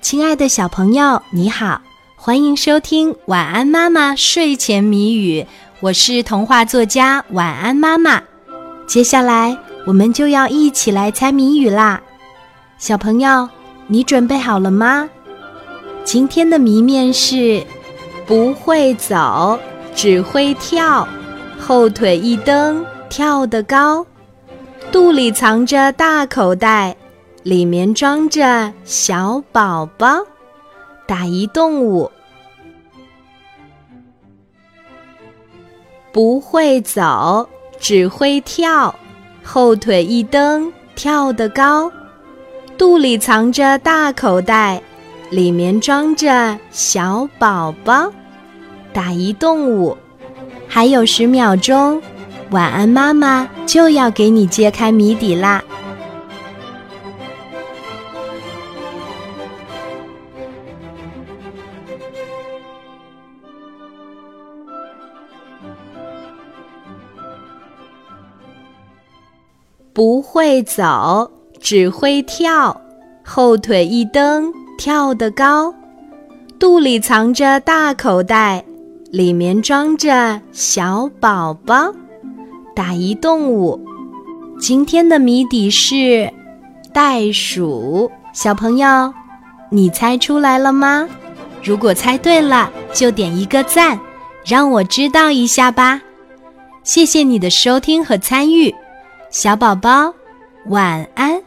亲爱的小朋友，你好，欢迎收听《晚安妈妈睡前谜语》，我是童话作家晚安妈妈。接下来我们就要一起来猜谜语啦，小朋友，你准备好了吗？今天的谜面是：不会走，只会跳，后腿一蹬，跳得高，肚里藏着大口袋。里面装着小宝宝，打一动物，不会走，只会跳，后腿一蹬，跳得高，肚里藏着大口袋，里面装着小宝宝，打一动物，还有十秒钟，晚安妈妈就要给你揭开谜底啦。不会走，只会跳，后腿一蹬，跳得高，肚里藏着大口袋，里面装着小宝宝，打一动物。今天的谜底是袋鼠。小朋友，你猜出来了吗？如果猜对了，就点一个赞，让我知道一下吧。谢谢你的收听和参与。小宝宝，晚安。